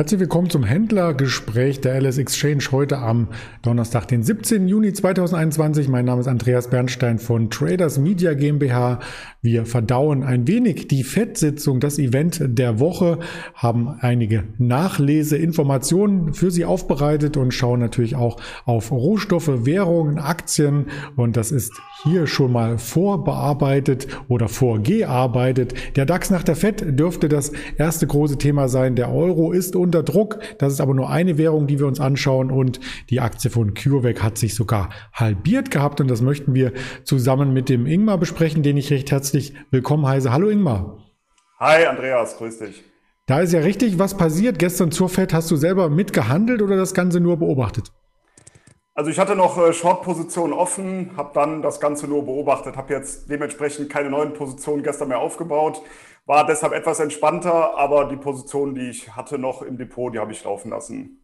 Herzlich willkommen zum Händlergespräch der LS Exchange heute am Donnerstag, den 17. Juni 2021. Mein Name ist Andreas Bernstein von Traders Media GmbH. Wir verdauen ein wenig die FED-Sitzung, das Event der Woche, haben einige Nachleseinformationen für Sie aufbereitet und schauen natürlich auch auf Rohstoffe, Währungen, Aktien und das ist hier schon mal vorbearbeitet oder vorgearbeitet. Der DAX nach der FED dürfte das erste große Thema sein. Der Euro ist unter Druck. Das ist aber nur eine Währung, die wir uns anschauen und die Aktie von CureVac hat sich sogar halbiert gehabt und das möchten wir zusammen mit dem Ingmar besprechen, den ich recht herzlich willkommen heiße. Hallo Ingmar. Hi Andreas, grüß dich. Da ist ja richtig was passiert. Gestern zur FED hast du selber mitgehandelt oder das Ganze nur beobachtet? Also ich hatte noch äh, Short-Positionen offen, habe dann das Ganze nur beobachtet, habe jetzt dementsprechend keine neuen Positionen gestern mehr aufgebaut, war deshalb etwas entspannter, aber die Positionen, die ich hatte noch im Depot, die habe ich laufen lassen.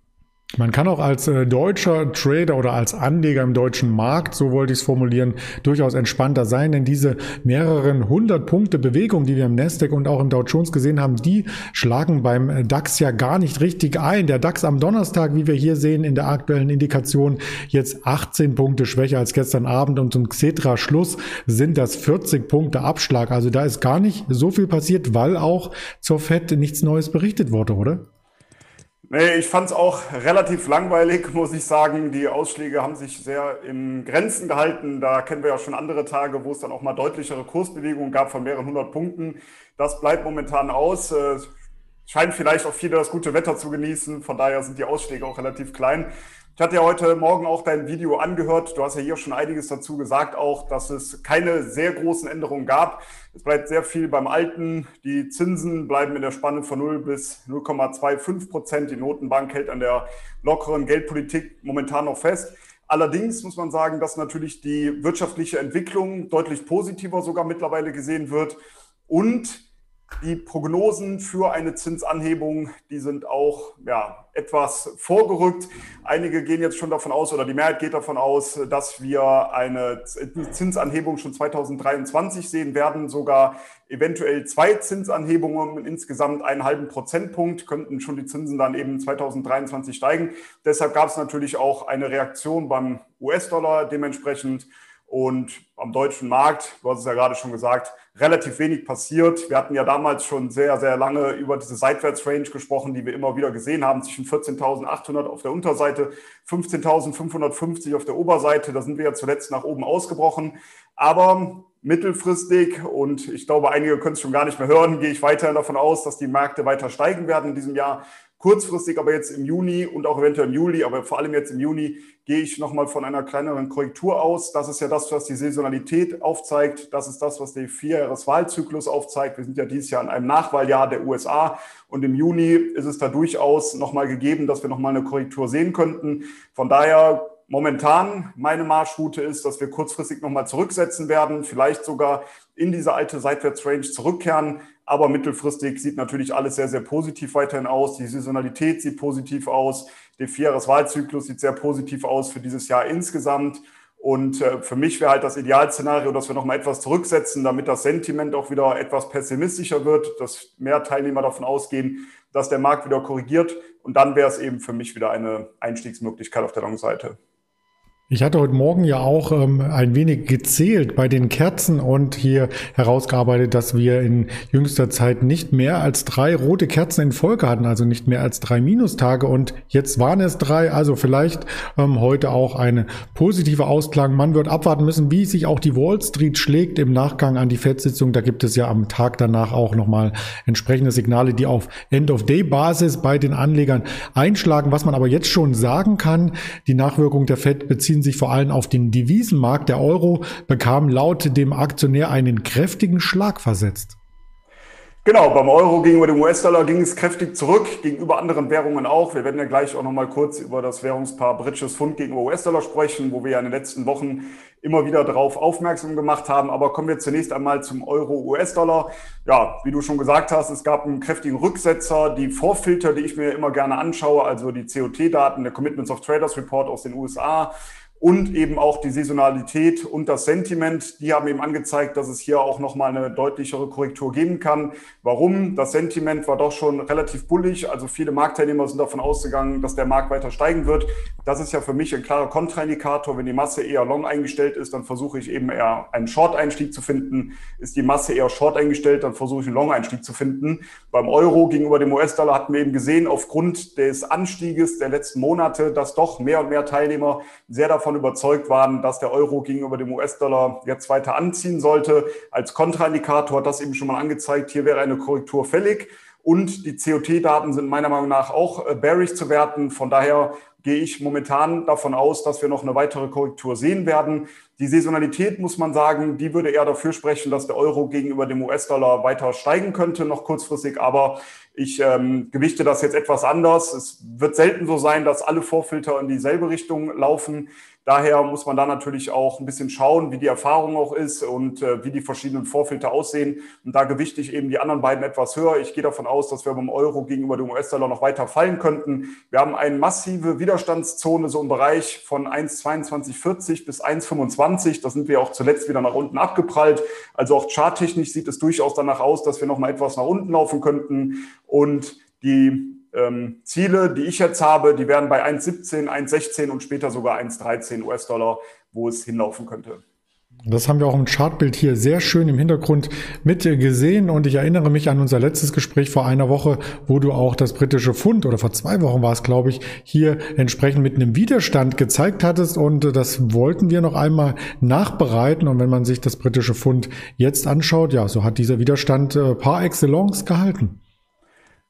Man kann auch als äh, deutscher Trader oder als Anleger im deutschen Markt, so wollte ich es formulieren, durchaus entspannter sein, denn diese mehreren hundert Punkte Bewegung, die wir im Nasdaq und auch im Dow Jones gesehen haben, die schlagen beim DAX ja gar nicht richtig ein. Der DAX am Donnerstag, wie wir hier sehen in der aktuellen Indikation, jetzt 18 Punkte schwächer als gestern Abend und zum Xetra Schluss sind das 40 Punkte Abschlag. Also da ist gar nicht so viel passiert, weil auch zur FED nichts Neues berichtet wurde, oder? Nee, ich fand es auch relativ langweilig, muss ich sagen. Die Ausschläge haben sich sehr in Grenzen gehalten. Da kennen wir ja schon andere Tage, wo es dann auch mal deutlichere Kursbewegungen gab von mehreren hundert Punkten. Das bleibt momentan aus. Scheint vielleicht auch viele das gute Wetter zu genießen. Von daher sind die Ausschläge auch relativ klein. Ich hatte ja heute Morgen auch dein Video angehört. Du hast ja hier schon einiges dazu gesagt, auch, dass es keine sehr großen Änderungen gab. Es bleibt sehr viel beim Alten. Die Zinsen bleiben in der Spanne von 0 bis 0,25 Prozent. Die Notenbank hält an der lockeren Geldpolitik momentan noch fest. Allerdings muss man sagen, dass natürlich die wirtschaftliche Entwicklung deutlich positiver sogar mittlerweile gesehen wird und die Prognosen für eine Zinsanhebung, die sind auch ja, etwas vorgerückt. Einige gehen jetzt schon davon aus, oder die Mehrheit geht davon aus, dass wir eine Zinsanhebung schon 2023 sehen werden. Sogar eventuell zwei Zinsanhebungen, insgesamt einen halben Prozentpunkt, könnten schon die Zinsen dann eben 2023 steigen. Deshalb gab es natürlich auch eine Reaktion beim US-Dollar dementsprechend. Und am deutschen Markt, du hast es ja gerade schon gesagt, relativ wenig passiert. Wir hatten ja damals schon sehr, sehr lange über diese Seitwärtsrange gesprochen, die wir immer wieder gesehen haben, zwischen 14.800 auf der Unterseite, 15.550 auf der Oberseite. Da sind wir ja zuletzt nach oben ausgebrochen. Aber mittelfristig, und ich glaube, einige können es schon gar nicht mehr hören, gehe ich weiterhin davon aus, dass die Märkte weiter steigen werden in diesem Jahr. Kurzfristig aber jetzt im Juni und auch eventuell im Juli, aber vor allem jetzt im Juni, gehe ich nochmal von einer kleineren Korrektur aus. Das ist ja das, was die Saisonalität aufzeigt. Das ist das, was der Vierjahreswahlzyklus aufzeigt. Wir sind ja dieses Jahr in einem Nachwahljahr der USA und im Juni ist es da durchaus nochmal gegeben, dass wir nochmal eine Korrektur sehen könnten. Von daher momentan meine Marschroute ist, dass wir kurzfristig nochmal zurücksetzen werden, vielleicht sogar in diese alte Seitwärtsrange zurückkehren. Aber mittelfristig sieht natürlich alles sehr, sehr positiv weiterhin aus. Die Saisonalität sieht positiv aus. Der Vierjahreswahlzyklus sieht sehr positiv aus für dieses Jahr insgesamt. Und äh, für mich wäre halt das Idealszenario, dass wir noch mal etwas zurücksetzen, damit das Sentiment auch wieder etwas pessimistischer wird, dass mehr Teilnehmer davon ausgehen, dass der Markt wieder korrigiert. Und dann wäre es eben für mich wieder eine Einstiegsmöglichkeit auf der Long-Seite. Ich hatte heute Morgen ja auch ähm, ein wenig gezählt bei den Kerzen und hier herausgearbeitet, dass wir in jüngster Zeit nicht mehr als drei rote Kerzen in Folge hatten, also nicht mehr als drei Minustage und jetzt waren es drei, also vielleicht ähm, heute auch eine positive Ausklang. Man wird abwarten müssen, wie sich auch die Wall Street schlägt im Nachgang an die FED-Sitzung. Da gibt es ja am Tag danach auch nochmal entsprechende Signale, die auf End-of-Day-Basis bei den Anlegern einschlagen. Was man aber jetzt schon sagen kann, die Nachwirkung der FED bezieht beziehen sich vor allem auf den Devisenmarkt. Der Euro bekam laut dem Aktionär einen kräftigen Schlag versetzt. Genau, beim Euro gegenüber dem US-Dollar ging es kräftig zurück, gegenüber anderen Währungen auch. Wir werden ja gleich auch noch mal kurz über das Währungspaar Britisches Pfund gegenüber US-Dollar sprechen, wo wir ja in den letzten Wochen immer wieder darauf aufmerksam gemacht haben. Aber kommen wir zunächst einmal zum Euro-US-Dollar. Ja, wie du schon gesagt hast, es gab einen kräftigen Rücksetzer. Die Vorfilter, die ich mir immer gerne anschaue, also die COT-Daten, der Commitments of Traders Report aus den USA, und eben auch die Saisonalität und das Sentiment, die haben eben angezeigt, dass es hier auch nochmal eine deutlichere Korrektur geben kann. Warum? Das Sentiment war doch schon relativ bullig, also viele Marktteilnehmer sind davon ausgegangen, dass der Markt weiter steigen wird. Das ist ja für mich ein klarer Kontraindikator. Wenn die Masse eher long eingestellt ist, dann versuche ich eben eher einen Short-Einstieg zu finden. Ist die Masse eher short eingestellt, dann versuche ich einen Long-Einstieg zu finden. Beim Euro gegenüber dem US-Dollar hatten wir eben gesehen, aufgrund des Anstieges der letzten Monate, dass doch mehr und mehr Teilnehmer sehr davon davon überzeugt waren, dass der Euro gegenüber dem US-Dollar jetzt weiter anziehen sollte. Als Kontraindikator hat das eben schon mal angezeigt, hier wäre eine Korrektur fällig. Und die COT-Daten sind meiner Meinung nach auch äh, bearish zu werten. Von daher gehe ich momentan davon aus, dass wir noch eine weitere Korrektur sehen werden. Die Saisonalität, muss man sagen, die würde eher dafür sprechen, dass der Euro gegenüber dem US-Dollar weiter steigen könnte, noch kurzfristig. Aber ich ähm, gewichte das jetzt etwas anders. Es wird selten so sein, dass alle Vorfilter in dieselbe Richtung laufen. Daher muss man da natürlich auch ein bisschen schauen, wie die Erfahrung auch ist und äh, wie die verschiedenen Vorfilter aussehen. Und da gewichte ich eben die anderen beiden etwas höher. Ich gehe davon aus, dass wir beim Euro gegenüber dem US-Dollar noch weiter fallen könnten. Wir haben eine massive Widerstandszone so im Bereich von 1,2240 bis 1,25. Da sind wir auch zuletzt wieder nach unten abgeprallt. Also auch charttechnisch sieht es durchaus danach aus, dass wir noch mal etwas nach unten laufen könnten. Und die ähm, Ziele, die ich jetzt habe, die wären bei 1,17, 1,16 und später sogar 1,13 US-Dollar, wo es hinlaufen könnte. Das haben wir auch im Chartbild hier sehr schön im Hintergrund mit gesehen und ich erinnere mich an unser letztes Gespräch vor einer Woche, wo du auch das britische Pfund oder vor zwei Wochen war es, glaube ich, hier entsprechend mit einem Widerstand gezeigt hattest und das wollten wir noch einmal nachbereiten und wenn man sich das britische Pfund jetzt anschaut, ja, so hat dieser Widerstand äh, par excellence gehalten.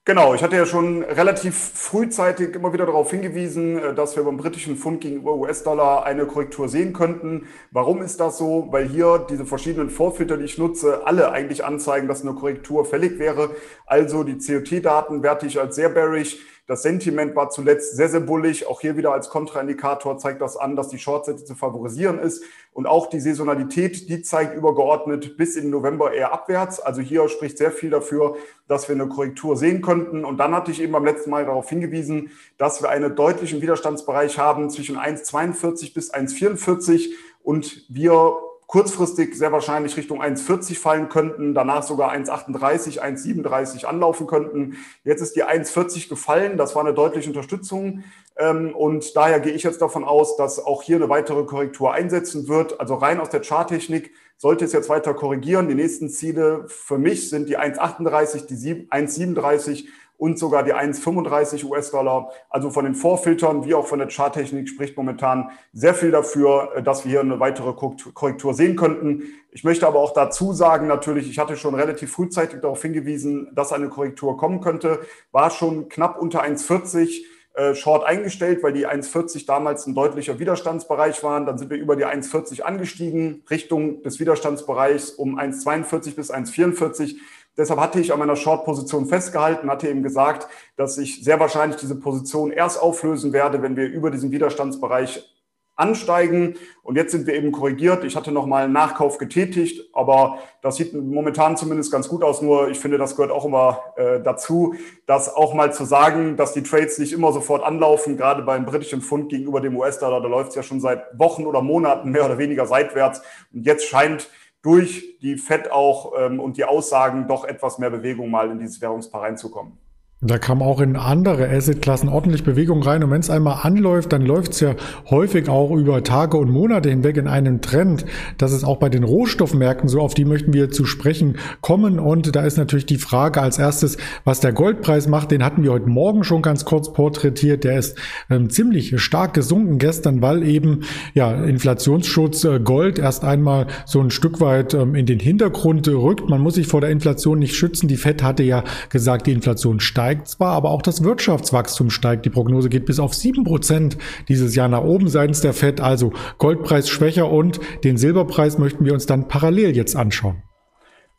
Genau, ich hatte ja schon relativ frühzeitig immer wieder darauf hingewiesen, äh, dass wir beim britischen Pfund gegenüber US-Dollar eine Korrektur sehen könnten. Warum ist das so? Weil hier diese verschiedenen Vorfilter, die ich nutze, alle eigentlich anzeigen, dass eine Korrektur fällig wäre. Also die COT-Daten werte ich als sehr bearish. Das Sentiment war zuletzt sehr, sehr bullig. Auch hier wieder als Kontraindikator zeigt das an, dass die Shortseite zu favorisieren ist. Und auch die Saisonalität, die zeigt übergeordnet bis in November eher abwärts. Also hier spricht sehr viel dafür, dass wir eine Korrektur sehen könnten. Und dann hatte ich eben beim letzten Mal darauf hingewiesen, dass wir einen deutlichen Widerstandsbereich haben zwischen 1,42 bis 1,44 und wir kurzfristig sehr wahrscheinlich Richtung 1,40 fallen könnten, danach sogar 1,38, 1,37 anlaufen könnten. Jetzt ist die 1,40 gefallen, das war eine deutliche Unterstützung ähm, und daher gehe ich jetzt davon aus, dass auch hier eine weitere Korrektur einsetzen wird. Also rein aus der Charttechnik sollte es jetzt weiter korrigieren. Die nächsten Ziele für mich sind die 1,38, die 1,37 und sogar die 1,35 US-Dollar. Also von den Vorfiltern wie auch von der Charttechnik spricht momentan sehr viel dafür, äh, dass wir hier eine weitere Korrektur sehen könnten. Ich möchte aber auch dazu sagen, natürlich, ich hatte schon relativ frühzeitig darauf hingewiesen, dass eine Korrektur kommen könnte, war schon knapp unter 1,40 äh, Short eingestellt, weil die 1,40 damals ein deutlicher Widerstandsbereich waren. Dann sind wir über die 1,40 angestiegen, Richtung des Widerstandsbereichs um 1,42 bis 1,44. Deshalb hatte ich an meiner Short-Position festgehalten, hatte eben gesagt, dass ich sehr wahrscheinlich diese Position erst auflösen werde, wenn wir über diesen Widerstandsbereich ansteigen. Und jetzt sind wir eben korrigiert. Ich hatte nochmal einen Nachkauf getätigt, aber das sieht momentan zumindest ganz gut aus. Nur ich finde, das gehört auch immer äh, dazu, das auch mal zu sagen, dass die Trades nicht immer sofort anlaufen. Gerade beim britischen Pfund gegenüber dem US-Dollar, da läuft es ja schon seit Wochen oder Monaten mehr oder weniger seitwärts. Und jetzt scheint durch die FED auch ähm, und die Aussagen doch etwas mehr Bewegung mal in dieses Währungspaar reinzukommen. Da kam auch in andere Assetklassen ordentlich Bewegung rein. Und wenn es einmal anläuft, dann läuft es ja häufig auch über Tage und Monate hinweg in einem Trend. Das ist auch bei den Rohstoffmärkten so. Auf die möchten wir zu sprechen kommen. Und da ist natürlich die Frage als erstes, was der Goldpreis macht. Den hatten wir heute Morgen schon ganz kurz porträtiert. Der ist ähm, ziemlich stark gesunken gestern, weil eben ja Inflationsschutz äh, Gold erst einmal so ein Stück weit ähm, in den Hintergrund rückt. Man muss sich vor der Inflation nicht schützen. Die FED hatte ja gesagt, die Inflation steigt steigt zwar, aber auch das Wirtschaftswachstum steigt. Die Prognose geht bis auf sieben Prozent dieses Jahr nach oben seitens der FED. Also Goldpreis schwächer und den Silberpreis möchten wir uns dann parallel jetzt anschauen.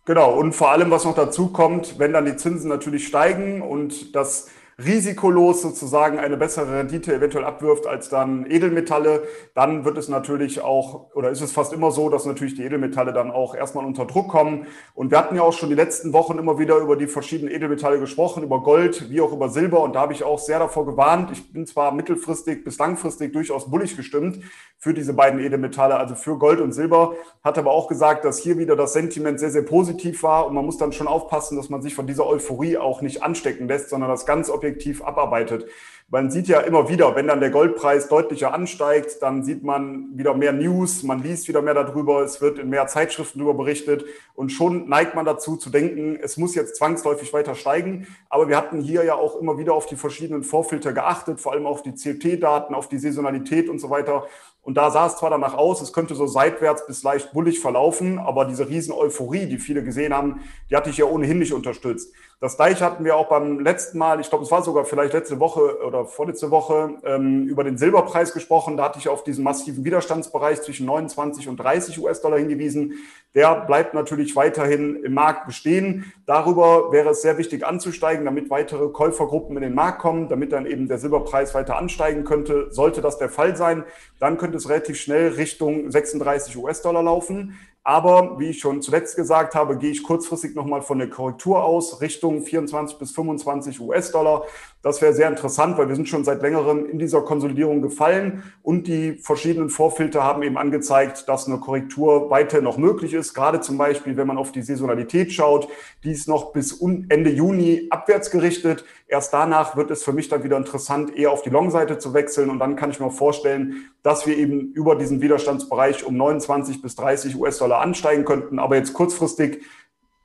Genau, und vor allem, was noch dazu kommt, wenn dann die Zinsen natürlich steigen und das risikolos sozusagen eine bessere Rendite eventuell abwirft als dann Edelmetalle, dann wird es natürlich auch, oder ist es fast immer so, dass natürlich die Edelmetalle dann auch erstmal unter Druck kommen. Und wir hatten ja auch schon die letzten Wochen immer wieder über die verschiedenen Edelmetalle gesprochen, über Gold wie auch über Silber. Und da habe ich auch sehr davor gewarnt. Ich bin zwar mittelfristig bis langfristig durchaus bullig gestimmt für diese beiden Edelmetalle, also für Gold und Silber, hat aber auch gesagt, dass hier wieder das Sentiment sehr, sehr positiv war. Und man muss dann schon aufpassen, dass man sich von dieser Euphorie auch nicht anstecken lässt, sondern das ganz objektiv abarbeitet. Man sieht ja immer wieder, wenn dann der Goldpreis deutlicher ansteigt, dann sieht man wieder mehr News, man liest wieder mehr darüber, es wird in mehr Zeitschriften darüber berichtet und schon neigt man dazu zu denken, es muss jetzt zwangsläufig weiter steigen. Aber wir hatten hier ja auch immer wieder auf die verschiedenen Vorfilter geachtet, vor allem auf die CLT-Daten, auf die Saisonalität und so weiter. Und da sah es zwar danach aus, es könnte so seitwärts bis leicht bullig verlaufen, aber diese riesen Euphorie, die viele gesehen haben, die hatte ich ja ohnehin nicht unterstützt. Das gleiche hatten wir auch beim letzten Mal, ich glaube, es war sogar vielleicht letzte Woche oder vorletzte Woche, ähm, über den Silberpreis gesprochen. Da hatte ich auf diesen massiven Widerstandsbereich zwischen 29 und 30 US-Dollar hingewiesen. Der bleibt natürlich weiterhin im Markt bestehen. Darüber wäre es sehr wichtig anzusteigen, damit weitere Käufergruppen in den Markt kommen, damit dann eben der Silberpreis weiter ansteigen könnte. Sollte das der Fall sein, dann könnte es relativ schnell Richtung 36 US-Dollar laufen. Aber wie ich schon zuletzt gesagt habe, gehe ich kurzfristig nochmal von der Korrektur aus, Richtung 24 bis 25 US-Dollar. Das wäre sehr interessant, weil wir sind schon seit längerem in dieser Konsolidierung gefallen und die verschiedenen Vorfilter haben eben angezeigt, dass eine Korrektur weiter noch möglich ist. Gerade zum Beispiel, wenn man auf die Saisonalität schaut, die ist noch bis Ende Juni abwärts gerichtet. Erst danach wird es für mich dann wieder interessant, eher auf die Long-Seite zu wechseln und dann kann ich mir vorstellen, dass wir eben über diesen Widerstandsbereich um 29 bis 30 US-Dollar ansteigen könnten. Aber jetzt kurzfristig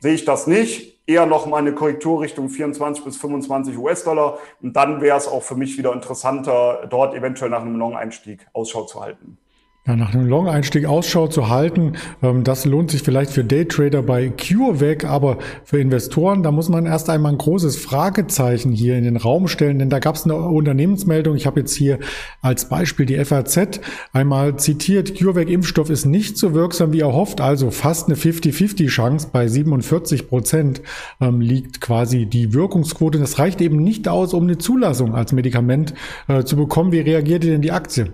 sehe ich das nicht. Eher noch mal eine Korrektur Richtung 24 bis 25 US-Dollar. Und dann wäre es auch für mich wieder interessanter, dort eventuell nach einem Long-Einstieg Ausschau zu halten. Ja, nach einem Long-Einstieg Ausschau zu halten, ähm, das lohnt sich vielleicht für Daytrader bei CureVac, aber für Investoren, da muss man erst einmal ein großes Fragezeichen hier in den Raum stellen, denn da gab es eine Unternehmensmeldung. Ich habe jetzt hier als Beispiel die FAZ einmal zitiert. CureVac-Impfstoff ist nicht so wirksam wie erhofft, also fast eine 50-50-Chance. Bei 47 Prozent ähm, liegt quasi die Wirkungsquote. Das reicht eben nicht aus, um eine Zulassung als Medikament äh, zu bekommen. Wie reagiert denn die Aktie?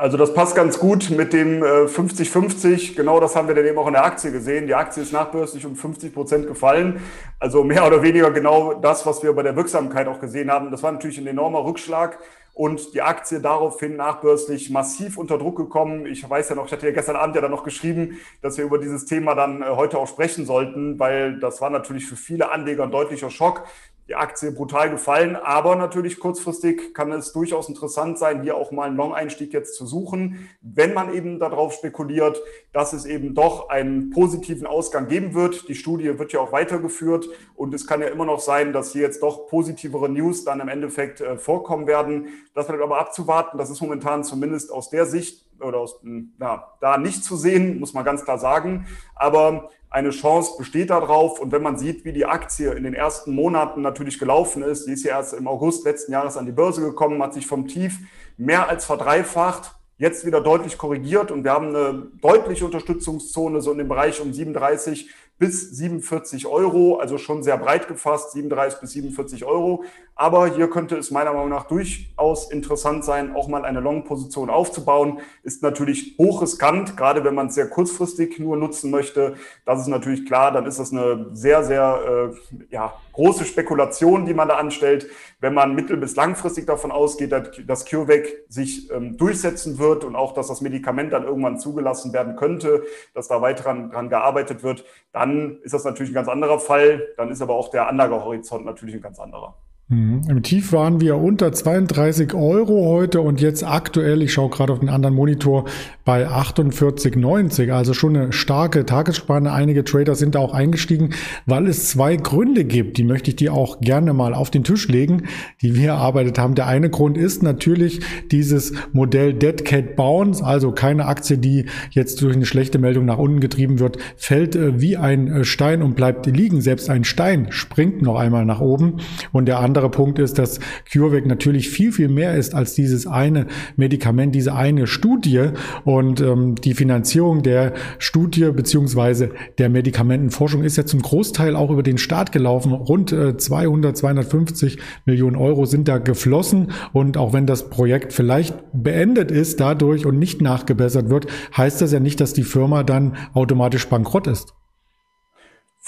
Also das passt ganz gut mit dem 50-50. Äh, genau das haben wir dann eben auch in der Aktie gesehen. Die Aktie ist nachbörslich um 50 Prozent gefallen. Also mehr oder weniger genau das, was wir bei der Wirksamkeit auch gesehen haben. Das war natürlich ein enormer Rückschlag und die Aktie daraufhin nachbörslich massiv unter Druck gekommen. Ich weiß ja noch, ich hatte ja gestern Abend ja dann noch geschrieben, dass wir über dieses Thema dann äh, heute auch sprechen sollten, weil das war natürlich für viele Anleger ein deutlicher Schock die Aktie brutal gefallen. Aber natürlich kurzfristig kann es durchaus interessant sein, hier auch mal einen Long-Einstieg jetzt zu suchen, wenn man eben darauf spekuliert, dass es eben doch einen positiven Ausgang geben wird. Die Studie wird ja auch weitergeführt und es kann ja immer noch sein, dass hier jetzt doch positivere News dann im Endeffekt äh, vorkommen werden. Das bleibt aber abzuwarten. Das ist momentan zumindest aus der Sicht oder aus, ja, da nicht zu sehen, muss man ganz klar sagen. Aber eine Chance besteht darauf. Und wenn man sieht, wie die Aktie in den ersten Monaten natürlich gelaufen ist, die ist ja erst im August letzten Jahres an die Börse gekommen, hat sich vom Tief mehr als verdreifacht, jetzt wieder deutlich korrigiert und wir haben eine deutliche Unterstützungszone so in dem Bereich um 37 bis 47 Euro, also schon sehr breit gefasst, 37 bis 47 Euro. Aber hier könnte es meiner Meinung nach durchaus interessant sein, auch mal eine Long-Position aufzubauen. Ist natürlich hochriskant, gerade wenn man es sehr kurzfristig nur nutzen möchte. Das ist natürlich klar, dann ist das eine sehr, sehr äh, ja, große Spekulation, die man da anstellt. Wenn man mittel- bis langfristig davon ausgeht, dass CureVac sich ähm, durchsetzen wird und auch, dass das Medikament dann irgendwann zugelassen werden könnte, dass da weiter dran gearbeitet wird, dann dann ist das natürlich ein ganz anderer Fall. Dann ist aber auch der Anlagehorizont natürlich ein ganz anderer. Mhm. Im Tief waren wir unter 32 Euro heute und jetzt aktuell, ich schaue gerade auf den anderen Monitor, bei 48,90. Also schon eine starke Tagesspanne. Einige Trader sind da auch eingestiegen, weil es zwei Gründe gibt. Die möchte ich dir auch gerne mal auf den Tisch legen, die wir erarbeitet haben. Der eine Grund ist natürlich dieses Modell Dead Cat Bounce, also keine Aktie, die jetzt durch eine schlechte Meldung nach unten getrieben wird, fällt äh, wie ein äh, Stein und bleibt liegen. Selbst ein Stein springt noch einmal nach oben. Und der andere andere Punkt ist, dass CureVac natürlich viel, viel mehr ist als dieses eine Medikament, diese eine Studie und ähm, die Finanzierung der Studie beziehungsweise der Medikamentenforschung ist ja zum Großteil auch über den Staat gelaufen. Rund äh, 200, 250 Millionen Euro sind da geflossen und auch wenn das Projekt vielleicht beendet ist dadurch und nicht nachgebessert wird, heißt das ja nicht, dass die Firma dann automatisch bankrott ist.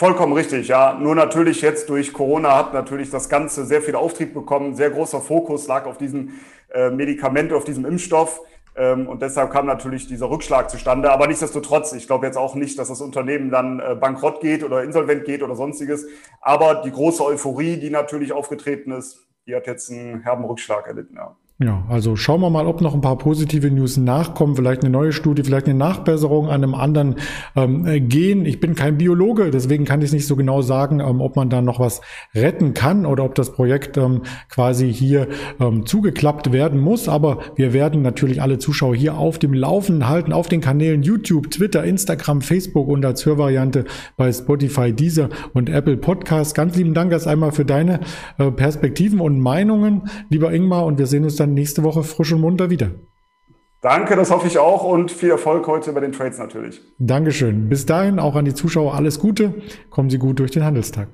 Vollkommen richtig, ja. Nur natürlich jetzt durch Corona hat natürlich das Ganze sehr viel Auftrieb bekommen. Sehr großer Fokus lag auf diesem äh, Medikament, auf diesem Impfstoff. Ähm, und deshalb kam natürlich dieser Rückschlag zustande. Aber nichtsdestotrotz, ich glaube jetzt auch nicht, dass das Unternehmen dann äh, bankrott geht oder insolvent geht oder sonstiges. Aber die große Euphorie, die natürlich aufgetreten ist, die hat jetzt einen herben Rückschlag erlitten, ja. Ja, also schauen wir mal, ob noch ein paar positive News nachkommen, vielleicht eine neue Studie, vielleicht eine Nachbesserung an einem anderen ähm, Gen. Ich bin kein Biologe, deswegen kann ich nicht so genau sagen, ähm, ob man da noch was retten kann oder ob das Projekt ähm, quasi hier ähm, zugeklappt werden muss. Aber wir werden natürlich alle Zuschauer hier auf dem Laufenden halten, auf den Kanälen YouTube, Twitter, Instagram, Facebook und als Hörvariante bei Spotify, Deezer und Apple Podcast. Ganz lieben Dank erst einmal für deine äh, Perspektiven und Meinungen, lieber Ingmar, und wir sehen uns dann dann nächste Woche frisch und munter wieder. Danke, das hoffe ich auch und viel Erfolg heute bei den Trades natürlich. Dankeschön. Bis dahin auch an die Zuschauer alles Gute. Kommen Sie gut durch den Handelstag.